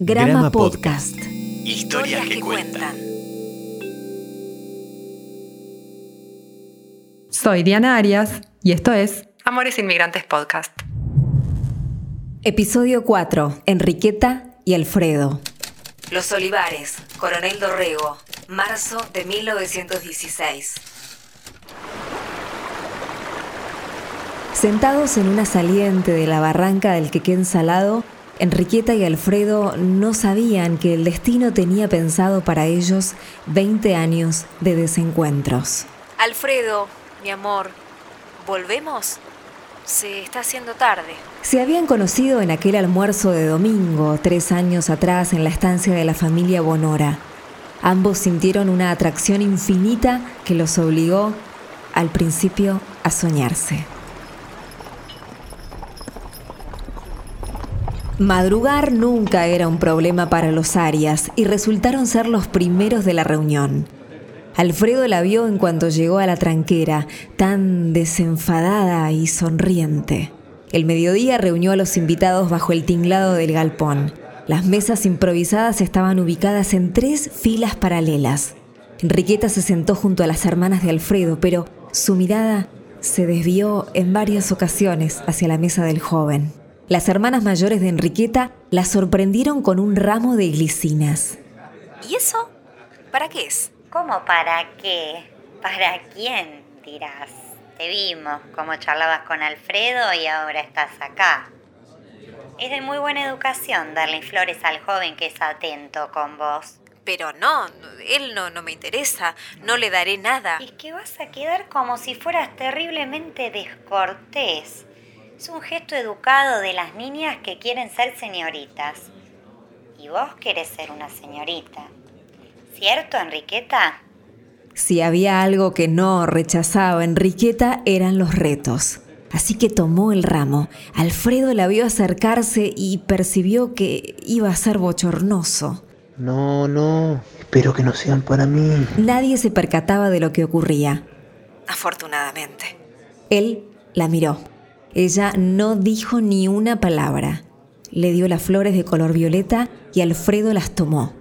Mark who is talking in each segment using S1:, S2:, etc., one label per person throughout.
S1: Grama, Podcast.
S2: Historias que cuentan.
S3: Soy Diana Arias y esto es Amores Inmigrantes Podcast.
S1: Episodio 4. Enriqueta y Alfredo. Los Olivares, Coronel Dorrego, marzo de 1916. Sentados en una saliente de la barranca del Quequén Salado, Enriqueta y Alfredo no sabían que el destino tenía pensado para ellos 20 años de desencuentros.
S4: Alfredo, mi amor, ¿volvemos? Se está haciendo tarde.
S1: Se habían conocido en aquel almuerzo de domingo, tres años atrás, en la estancia de la familia Bonora. Ambos sintieron una atracción infinita que los obligó, al principio, a soñarse. Madrugar nunca era un problema para los Arias y resultaron ser los primeros de la reunión. Alfredo la vio en cuanto llegó a la tranquera, tan desenfadada y sonriente. El mediodía reunió a los invitados bajo el tinglado del galpón. Las mesas improvisadas estaban ubicadas en tres filas paralelas. Enriqueta se sentó junto a las hermanas de Alfredo, pero su mirada se desvió en varias ocasiones hacia la mesa del joven. Las hermanas mayores de Enriqueta la sorprendieron con un ramo de glicinas.
S4: ¿Y eso? ¿Para qué es?
S5: ¿Cómo para qué? ¿Para quién? dirás. Te vimos cómo charlabas con Alfredo y ahora estás acá. Es de muy buena educación darle flores al joven que es atento con vos.
S4: Pero no, él no, no me interesa, no le daré nada.
S5: Y que vas a quedar como si fueras terriblemente descortés. Es un gesto educado de las niñas que quieren ser señoritas. Y vos querés ser una señorita. ¿Cierto, Enriqueta?
S1: Si había algo que no rechazaba Enriqueta eran los retos. Así que tomó el ramo. Alfredo la vio acercarse y percibió que iba a ser bochornoso.
S6: No, no, espero que no sean para mí.
S1: Nadie se percataba de lo que ocurría.
S4: Afortunadamente.
S1: Él la miró. Ella no dijo ni una palabra. Le dio las flores de color violeta y Alfredo las tomó.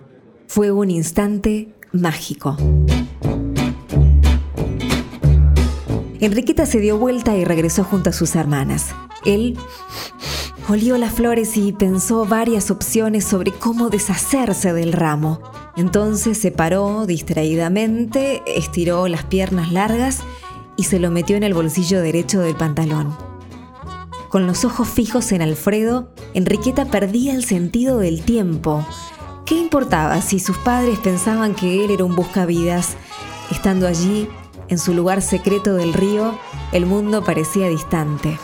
S1: Fue un instante mágico. Enriqueta se dio vuelta y regresó junto a sus hermanas. Él olió las flores y pensó varias opciones sobre cómo deshacerse del ramo. Entonces se paró distraídamente, estiró las piernas largas y se lo metió en el bolsillo derecho del pantalón. Con los ojos fijos en Alfredo, Enriqueta perdía el sentido del tiempo. ¿Qué importaba si sus padres pensaban que él era un buscavidas? Estando allí, en su lugar secreto del río, el mundo parecía distante.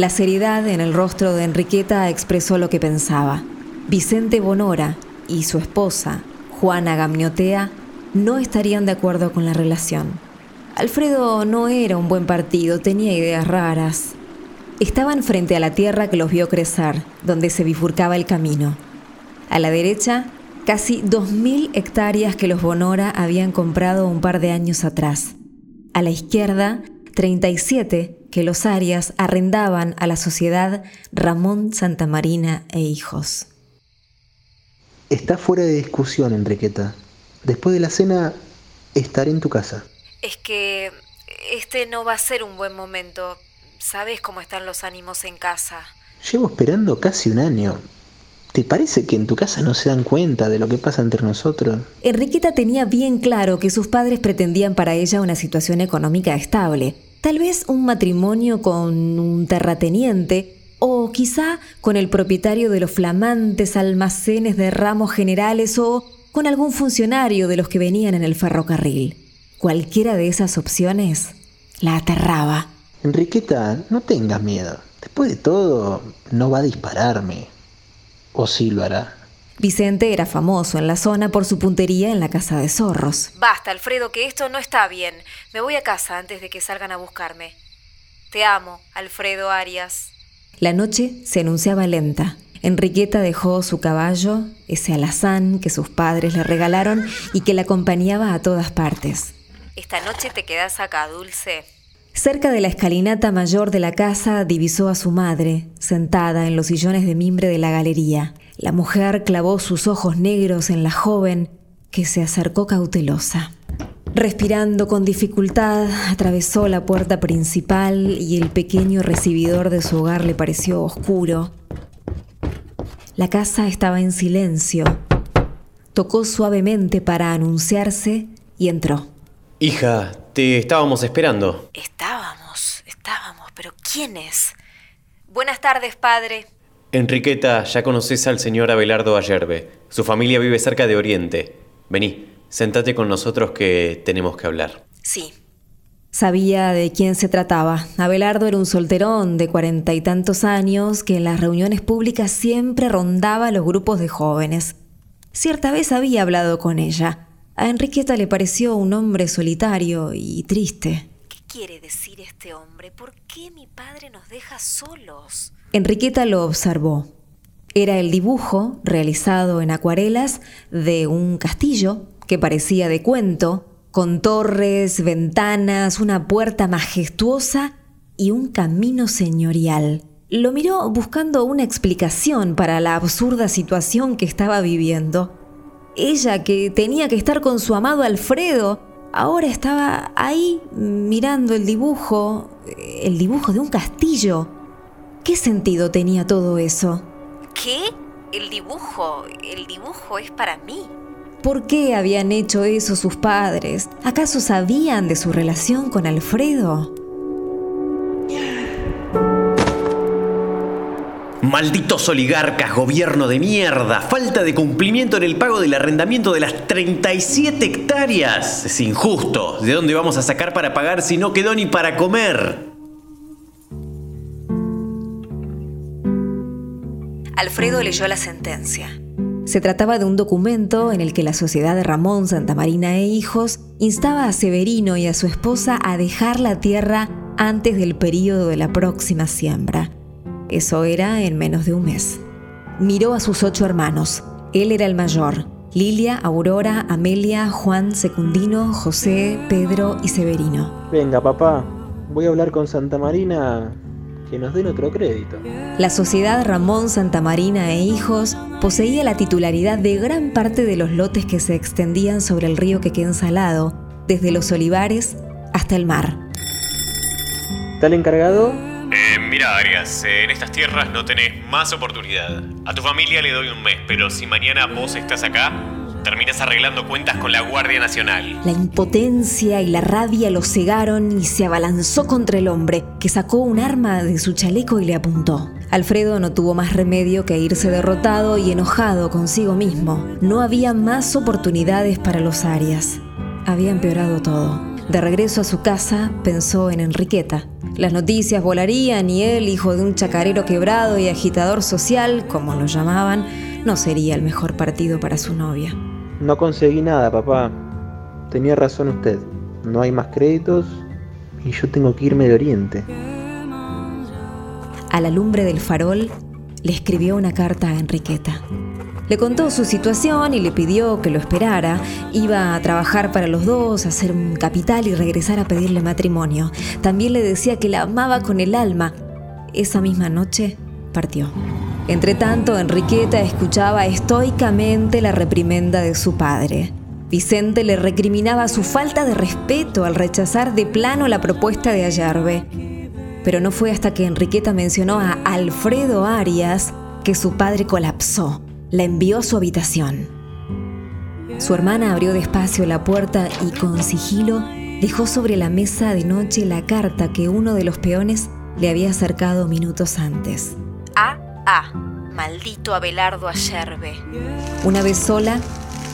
S1: La seriedad en el rostro de Enriqueta expresó lo que pensaba. Vicente Bonora y su esposa, Juana Gamniotea, no estarían de acuerdo con la relación. Alfredo no era un buen partido, tenía ideas raras. Estaban frente a la tierra que los vio crecer, donde se bifurcaba el camino. A la derecha, casi 2.000 hectáreas que los Bonora habían comprado un par de años atrás. A la izquierda, 37 que los Arias arrendaban a la sociedad Ramón Santamarina e hijos.
S6: Está fuera de discusión, Enriqueta. Después de la cena estaré en tu casa.
S4: Es que este no va a ser un buen momento. Sabes cómo están los ánimos en casa.
S6: Llevo esperando casi un año. ¿Te parece que en tu casa no se dan cuenta de lo que pasa entre nosotros?
S1: Enriqueta tenía bien claro que sus padres pretendían para ella una situación económica estable Tal vez un matrimonio con un terrateniente o quizá con el propietario de los flamantes almacenes de ramos generales o con algún funcionario de los que venían en el ferrocarril. Cualquiera de esas opciones la aterraba.
S6: Enriqueta, no tengas miedo. Después de todo, no va a dispararme. ¿O sí lo hará?
S1: Vicente era famoso en la zona por su puntería en la casa de zorros.
S4: Basta, Alfredo, que esto no está bien. Me voy a casa antes de que salgan a buscarme. Te amo, Alfredo Arias.
S1: La noche se anunciaba lenta. Enriqueta dejó su caballo, ese alazán que sus padres le regalaron y que la acompañaba a todas partes.
S4: Esta noche te quedas acá, Dulce.
S1: Cerca de la escalinata mayor de la casa divisó a su madre, sentada en los sillones de mimbre de la galería. La mujer clavó sus ojos negros en la joven, que se acercó cautelosa. Respirando con dificultad, atravesó la puerta principal y el pequeño recibidor de su hogar le pareció oscuro. La casa estaba en silencio. Tocó suavemente para anunciarse y entró.
S7: Hija, te estábamos esperando.
S4: Estábamos, estábamos, pero ¿quién es? Buenas tardes, padre.
S7: Enriqueta, ya conoces al señor Abelardo Ayerbe. Su familia vive cerca de Oriente. Vení, sentate con nosotros que tenemos que hablar.
S4: Sí.
S1: Sabía de quién se trataba. Abelardo era un solterón de cuarenta y tantos años que en las reuniones públicas siempre rondaba los grupos de jóvenes. Cierta vez había hablado con ella. A Enriqueta le pareció un hombre solitario y triste.
S4: ¿Qué quiere decir este hombre? ¿Por qué mi padre nos deja solos?
S1: Enriqueta lo observó. Era el dibujo, realizado en acuarelas, de un castillo que parecía de cuento, con torres, ventanas, una puerta majestuosa y un camino señorial. Lo miró buscando una explicación para la absurda situación que estaba viviendo. Ella, que tenía que estar con su amado Alfredo, ahora estaba ahí mirando el dibujo, el dibujo de un castillo. ¿Qué sentido tenía todo eso?
S4: ¿Qué? El dibujo, el dibujo es para mí.
S1: ¿Por qué habían hecho eso sus padres? ¿Acaso sabían de su relación con Alfredo?
S7: Malditos oligarcas, gobierno de mierda, falta de cumplimiento en el pago del arrendamiento de las 37 hectáreas. Es injusto. ¿De dónde vamos a sacar para pagar si no quedó ni para comer?
S4: Alfredo leyó la sentencia.
S1: Se trataba de un documento en el que la sociedad de Ramón Santamarina e Hijos instaba a Severino y a su esposa a dejar la tierra antes del período de la próxima siembra. Eso era en menos de un mes. Miró a sus ocho hermanos. Él era el mayor. Lilia, Aurora, Amelia, Juan, Secundino, José, Pedro y Severino.
S6: Venga, papá, voy a hablar con Santa Marina que nos den otro crédito.
S1: La sociedad Ramón Santamarina e Hijos poseía la titularidad de gran parte de los lotes que se extendían sobre el río Quequén Salado, desde los olivares hasta el mar.
S6: ¿Está el encargado?
S7: Eh, mira, Arias, en estas tierras no tenés más oportunidad. A tu familia le doy un mes, pero si mañana vos estás acá, terminas arreglando cuentas con la Guardia Nacional.
S1: La impotencia y la rabia lo cegaron y se abalanzó contra el hombre, que sacó un arma de su chaleco y le apuntó. Alfredo no tuvo más remedio que irse derrotado y enojado consigo mismo. No había más oportunidades para los Arias. Había empeorado todo. De regreso a su casa, pensó en Enriqueta. Las noticias volarían y él, hijo de un chacarero quebrado y agitador social, como lo llamaban, no sería el mejor partido para su novia.
S6: No conseguí nada, papá. Tenía razón usted. No hay más créditos y yo tengo que irme de Oriente.
S1: A la lumbre del farol, le escribió una carta a Enriqueta. Le contó su situación y le pidió que lo esperara. Iba a trabajar para los dos, hacer un capital y regresar a pedirle matrimonio. También le decía que la amaba con el alma. Esa misma noche partió. Entretanto, Enriqueta escuchaba estoicamente la reprimenda de su padre. Vicente le recriminaba su falta de respeto al rechazar de plano la propuesta de Ayarbe. Pero no fue hasta que Enriqueta mencionó a Alfredo Arias que su padre colapsó. La envió a su habitación. Su hermana abrió despacio la puerta y con sigilo dejó sobre la mesa de noche la carta que uno de los peones le había acercado minutos antes.
S4: A. A. Maldito Abelardo Ayerbe.
S1: Una vez sola,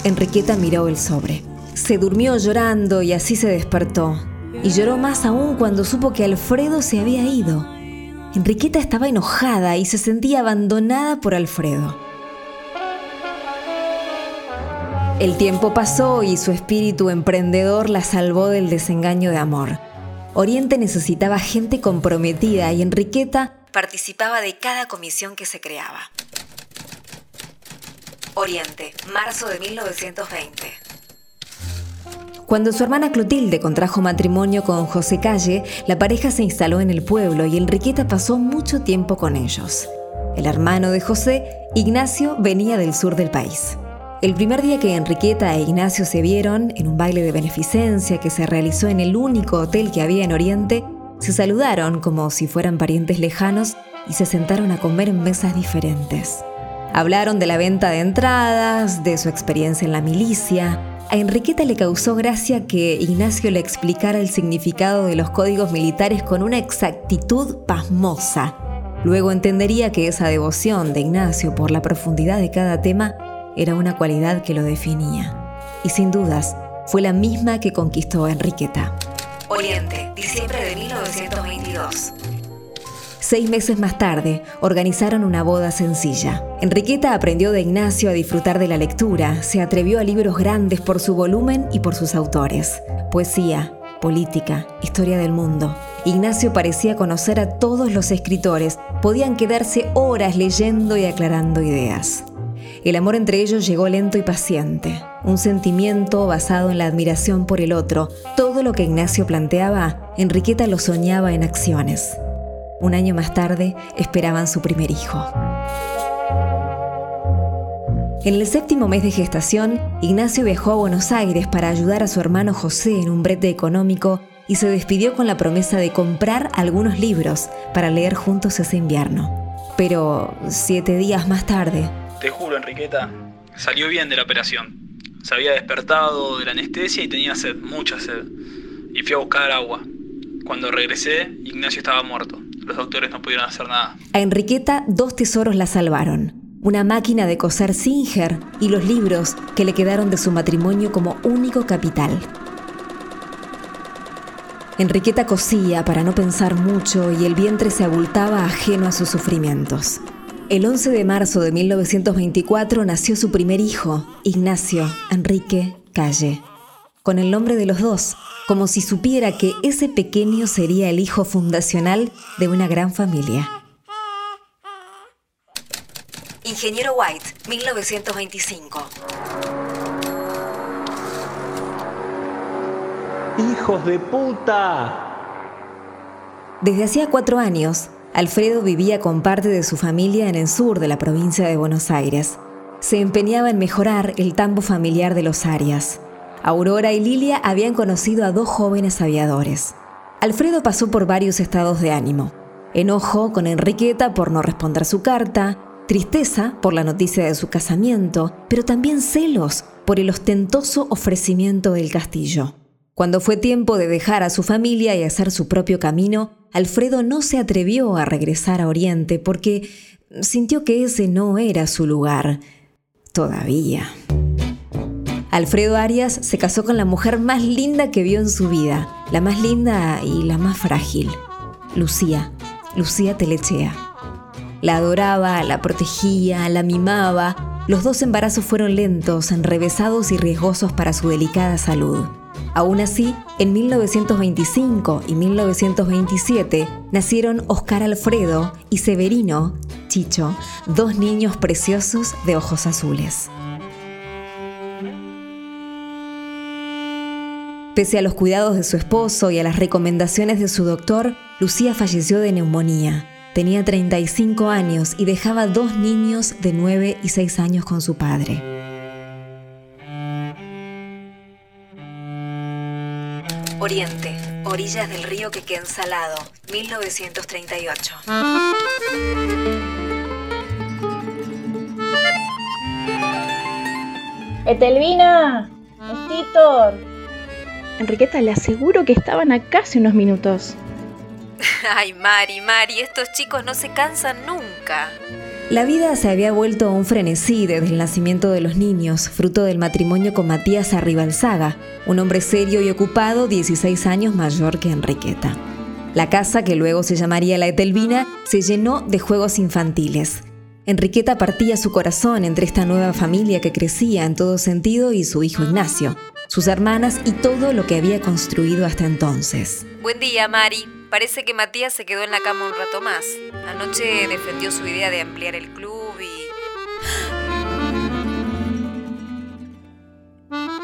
S1: Enriqueta miró el sobre. Se durmió llorando y así se despertó. Y lloró más aún cuando supo que Alfredo se había ido. Enriqueta estaba enojada y se sentía abandonada por Alfredo. El tiempo pasó y su espíritu emprendedor la salvó del desengaño de amor. Oriente necesitaba gente comprometida y Enriqueta participaba de cada comisión que se creaba.
S4: Oriente, marzo de 1920.
S1: Cuando su hermana Clotilde contrajo matrimonio con José Calle, la pareja se instaló en el pueblo y Enriqueta pasó mucho tiempo con ellos. El hermano de José, Ignacio, venía del sur del país. El primer día que Enriqueta e Ignacio se vieron, en un baile de beneficencia que se realizó en el único hotel que había en Oriente, se saludaron como si fueran parientes lejanos y se sentaron a comer en mesas diferentes. Hablaron de la venta de entradas, de su experiencia en la milicia, a Enriqueta le causó gracia que Ignacio le explicara el significado de los códigos militares con una exactitud pasmosa. Luego entendería que esa devoción de Ignacio por la profundidad de cada tema era una cualidad que lo definía. Y sin dudas, fue la misma que conquistó a Enriqueta.
S4: Oriente, diciembre de 1922.
S1: Seis meses más tarde, organizaron una boda sencilla. Enriqueta aprendió de Ignacio a disfrutar de la lectura, se atrevió a libros grandes por su volumen y por sus autores. Poesía, política, historia del mundo. Ignacio parecía conocer a todos los escritores, podían quedarse horas leyendo y aclarando ideas. El amor entre ellos llegó lento y paciente, un sentimiento basado en la admiración por el otro. Todo lo que Ignacio planteaba, Enriqueta lo soñaba en acciones. Un año más tarde esperaban su primer hijo. En el séptimo mes de gestación, Ignacio viajó a Buenos Aires para ayudar a su hermano José en un brete económico y se despidió con la promesa de comprar algunos libros para leer juntos ese invierno. Pero siete días más tarde...
S8: Te juro, Enriqueta, salió bien de la operación. Se había despertado de la anestesia y tenía sed, mucha sed. Y fui a buscar agua. Cuando regresé, Ignacio estaba muerto los doctores no pudieron hacer nada.
S1: A Enriqueta dos tesoros la salvaron. Una máquina de coser Singer y los libros que le quedaron de su matrimonio como único capital. Enriqueta cosía para no pensar mucho y el vientre se abultaba ajeno a sus sufrimientos. El 11 de marzo de 1924 nació su primer hijo, Ignacio Enrique Calle, con el nombre de los dos, como si supiera que ese pequeño sería el hijo fundacional de una gran familia.
S4: Ingeniero White, 1925.
S6: ¡Hijos de puta!
S1: Desde hacía cuatro años, Alfredo vivía con parte de su familia en el sur de la provincia de Buenos Aires. Se empeñaba en mejorar el tambo familiar de los Arias. Aurora y Lilia habían conocido a dos jóvenes aviadores. Alfredo pasó por varios estados de ánimo. Enojo con Enriqueta por no responder su carta, tristeza por la noticia de su casamiento, pero también celos por el ostentoso ofrecimiento del castillo. Cuando fue tiempo de dejar a su familia y hacer su propio camino, Alfredo no se atrevió a regresar a Oriente porque sintió que ese no era su lugar. Todavía. Alfredo Arias se casó con la mujer más linda que vio en su vida, la más linda y la más frágil, Lucía, Lucía Telechea. La adoraba, la protegía, la mimaba. Los dos embarazos fueron lentos, enrevesados y riesgosos para su delicada salud. Aún así, en 1925 y 1927 nacieron Oscar Alfredo y Severino, Chicho, dos niños preciosos de ojos azules. Pese a los cuidados de su esposo y a las recomendaciones de su doctor, Lucía falleció de neumonía. Tenía 35 años y dejaba dos niños de 9 y 6 años con su padre.
S4: Oriente, orillas del río que queda Salado, 1938.
S9: Etelvina, Estitor, Enriqueta, le aseguro que estaban acá hace unos minutos.
S4: Ay, Mari, Mari, estos chicos no se cansan nunca.
S1: La vida se había vuelto un frenesí desde el nacimiento de los niños, fruto del matrimonio con Matías Arribalzaga, un hombre serio y ocupado, 16 años mayor que Enriqueta. La casa, que luego se llamaría La Etelvina, se llenó de juegos infantiles. Enriqueta partía su corazón entre esta nueva familia que crecía en todo sentido y su hijo Ignacio sus hermanas y todo lo que había construido hasta entonces.
S4: Buen día, Mari. Parece que Matías se quedó en la cama un rato más. Anoche defendió su idea de ampliar el club y...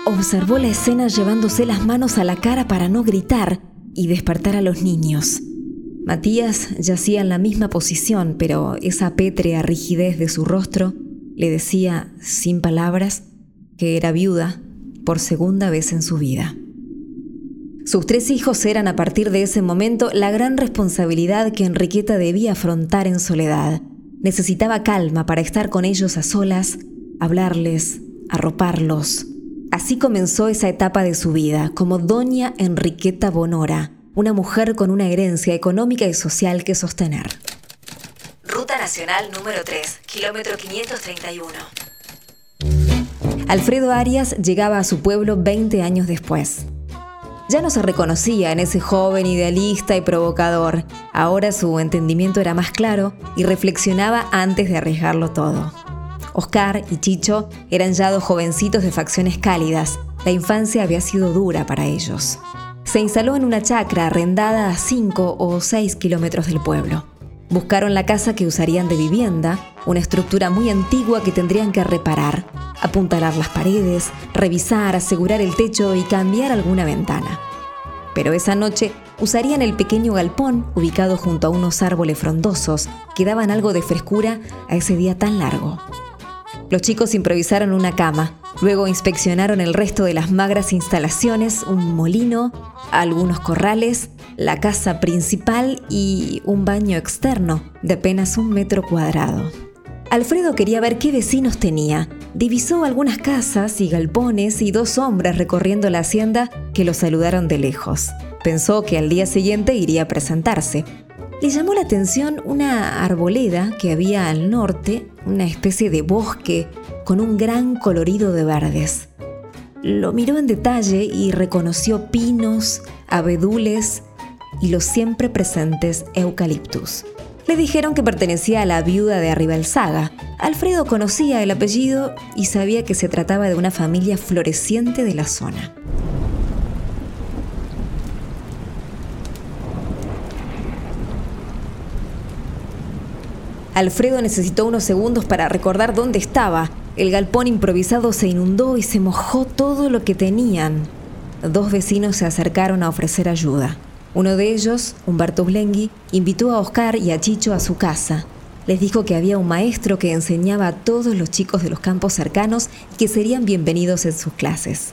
S1: observó la escena llevándose las manos a la cara para no gritar y despertar a los niños. Matías yacía en la misma posición, pero esa pétrea rigidez de su rostro le decía, sin palabras, que era viuda por segunda vez en su vida. Sus tres hijos eran a partir de ese momento la gran responsabilidad que Enriqueta debía afrontar en soledad. Necesitaba calma para estar con ellos a solas, hablarles, arroparlos. Así comenzó esa etapa de su vida, como doña Enriqueta Bonora, una mujer con una herencia económica y social que sostener.
S4: Ruta Nacional número 3, kilómetro 531.
S1: Alfredo Arias llegaba a su pueblo 20 años después. Ya no se reconocía en ese joven idealista y provocador. Ahora su entendimiento era más claro y reflexionaba antes de arriesgarlo todo. Oscar y Chicho eran ya dos jovencitos de facciones cálidas. La infancia había sido dura para ellos. Se instaló en una chacra arrendada a 5 o 6 kilómetros del pueblo. Buscaron la casa que usarían de vivienda, una estructura muy antigua que tendrían que reparar, apuntalar las paredes, revisar, asegurar el techo y cambiar alguna ventana. Pero esa noche usarían el pequeño galpón ubicado junto a unos árboles frondosos que daban algo de frescura a ese día tan largo. Los chicos improvisaron una cama, luego inspeccionaron el resto de las magras instalaciones, un molino, algunos corrales, la casa principal y un baño externo de apenas un metro cuadrado. Alfredo quería ver qué vecinos tenía. Divisó algunas casas y galpones y dos hombres recorriendo la hacienda que lo saludaron de lejos. Pensó que al día siguiente iría a presentarse, le llamó la atención una arboleda que había al norte, una especie de bosque con un gran colorido de verdes. Lo miró en detalle y reconoció pinos, abedules y los siempre presentes eucaliptus. Le dijeron que pertenecía a la viuda de Arribalzaga. Alfredo conocía el apellido y sabía que se trataba de una familia floreciente de la zona. Alfredo necesitó unos segundos para recordar dónde estaba. El galpón improvisado se inundó y se mojó todo lo que tenían. Dos vecinos se acercaron a ofrecer ayuda. Uno de ellos, Humberto Blengui, invitó a Oscar y a Chicho a su casa. Les dijo que había un maestro que enseñaba a todos los chicos de los campos cercanos y que serían bienvenidos en sus clases.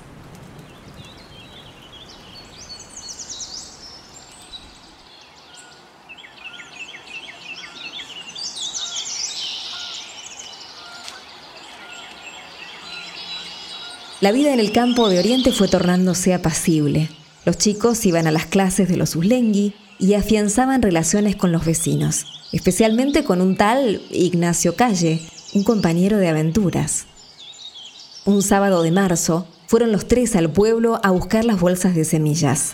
S1: La vida en el campo de Oriente fue tornándose apacible. Los chicos iban a las clases de los Uslengui y afianzaban relaciones con los vecinos, especialmente con un tal Ignacio Calle, un compañero de aventuras. Un sábado de marzo, fueron los tres al pueblo a buscar las bolsas de semillas.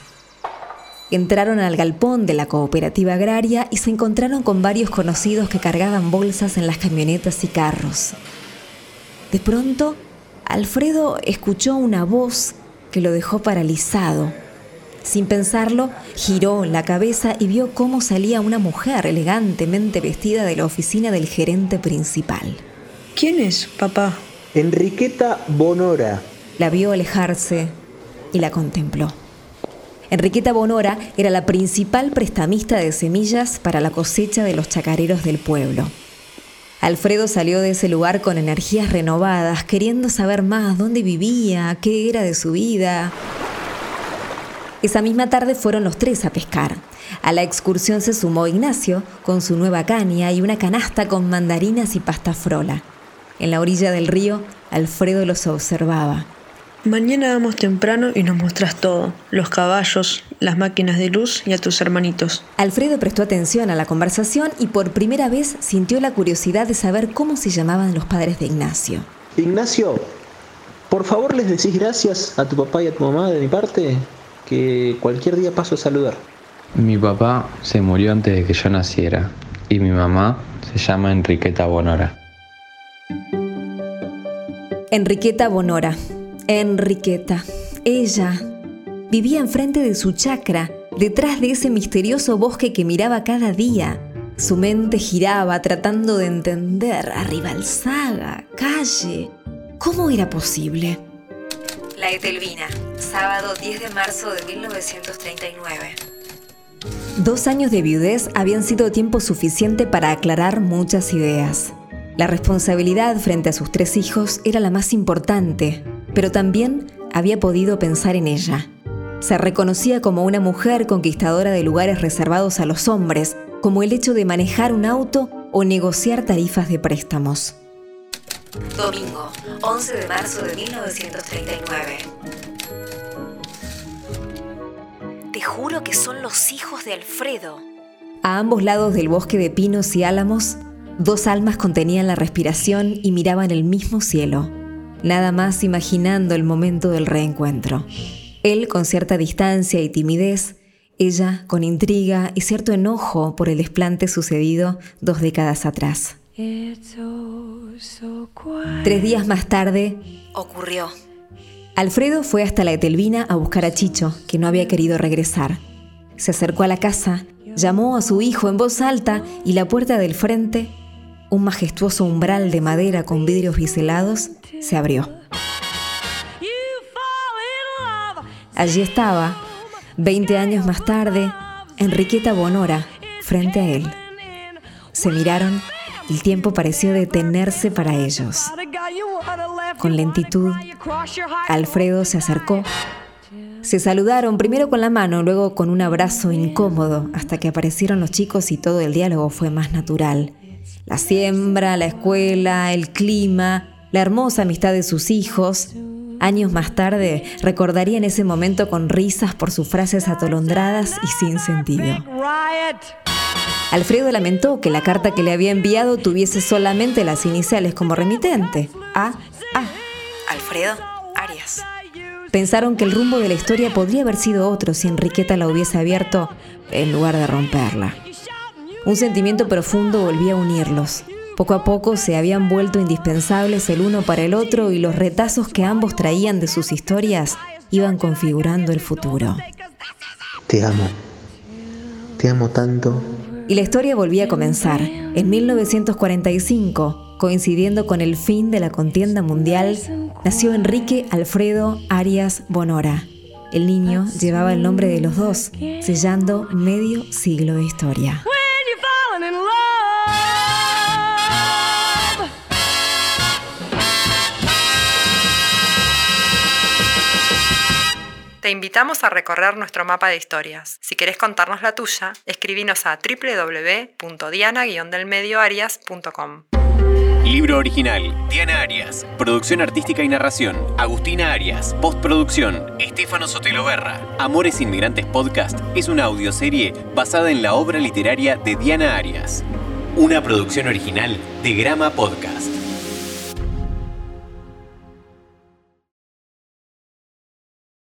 S1: Entraron al galpón de la cooperativa agraria y se encontraron con varios conocidos que cargaban bolsas en las camionetas y carros. De pronto, Alfredo escuchó una voz que lo dejó paralizado. Sin pensarlo, giró la cabeza y vio cómo salía una mujer elegantemente vestida de la oficina del gerente principal.
S3: ¿Quién es, papá?
S6: Enriqueta Bonora.
S1: La vio alejarse y la contempló. Enriqueta Bonora era la principal prestamista de semillas para la cosecha de los chacareros del pueblo. Alfredo salió de ese lugar con energías renovadas, queriendo saber más dónde vivía, qué era de su vida. Esa misma tarde fueron los tres a pescar. A la excursión se sumó Ignacio con su nueva caña y una canasta con mandarinas y pasta frola. En la orilla del río, Alfredo los observaba.
S3: Mañana vamos temprano y nos muestras todo, los caballos, las máquinas de luz y a tus hermanitos.
S1: Alfredo prestó atención a la conversación y por primera vez sintió la curiosidad de saber cómo se llamaban los padres de Ignacio.
S6: Ignacio, por favor les decís gracias a tu papá y a tu mamá de mi parte, que cualquier día paso a saludar.
S10: Mi papá se murió antes de que yo naciera y mi mamá se llama Enriqueta Bonora.
S1: Enriqueta Bonora. Enriqueta. Ella vivía enfrente de su chacra, detrás de ese misterioso bosque que miraba cada día. Su mente giraba tratando de entender a Rivalsaga, calle. ¿Cómo era posible?
S4: La Etelvina, sábado 10 de marzo de 1939.
S1: Dos años de viudez habían sido tiempo suficiente para aclarar muchas ideas. La responsabilidad frente a sus tres hijos era la más importante, pero también había podido pensar en ella. Se reconocía como una mujer conquistadora de lugares reservados a los hombres, como el hecho de manejar un auto o negociar tarifas de préstamos.
S4: Domingo, 11 de marzo de 1939. Te juro que son los hijos de Alfredo.
S1: A ambos lados del bosque de pinos y álamos, dos almas contenían la respiración y miraban el mismo cielo, nada más imaginando el momento del reencuentro. Él con cierta distancia y timidez, ella con intriga y cierto enojo por el desplante sucedido dos décadas atrás. Tres días más tarde,
S4: Ocurrió.
S1: Alfredo fue hasta la Etelvina a buscar a Chicho, que no había querido regresar. Se acercó a la casa, llamó a su hijo en voz alta y la puerta del frente, un majestuoso umbral de madera con vidrios biselados, se abrió. Allí estaba, 20 años más tarde, Enriqueta Bonora, frente a él. Se miraron el tiempo pareció detenerse para ellos. Con lentitud, Alfredo se acercó. Se saludaron primero con la mano, luego con un abrazo incómodo, hasta que aparecieron los chicos y todo el diálogo fue más natural. La siembra, la escuela, el clima, la hermosa amistad de sus hijos. Años más tarde recordarían ese momento con risas por sus frases atolondradas y sin sentido. Alfredo lamentó que la carta que le había enviado tuviese solamente las iniciales como remitente, A.
S4: Alfredo Arias.
S1: Pensaron que el rumbo de la historia podría haber sido otro si Enriqueta la hubiese abierto en lugar de romperla. Un sentimiento profundo volvía a unirlos. Poco a poco se habían vuelto indispensables el uno para el otro y los retazos que ambos traían de sus historias iban configurando el futuro.
S6: Te amo. Te amo tanto.
S1: Y la historia volvía a comenzar. En 1945, coincidiendo con el fin de la contienda mundial, nació Enrique Alfredo Arias Bonora. El niño llevaba el nombre de los dos, sellando medio siglo de historia.
S11: Te invitamos a recorrer nuestro mapa de historias. Si querés contarnos la tuya, escribinos a www.diana-delmedioarias.com.
S7: Libro original, Diana Arias. Producción artística y narración, Agustina Arias. Postproducción, Estefano Sotelo Berra. Amores Inmigrantes Podcast es una audioserie basada en la obra literaria de Diana Arias. Una producción original de Grama Podcast.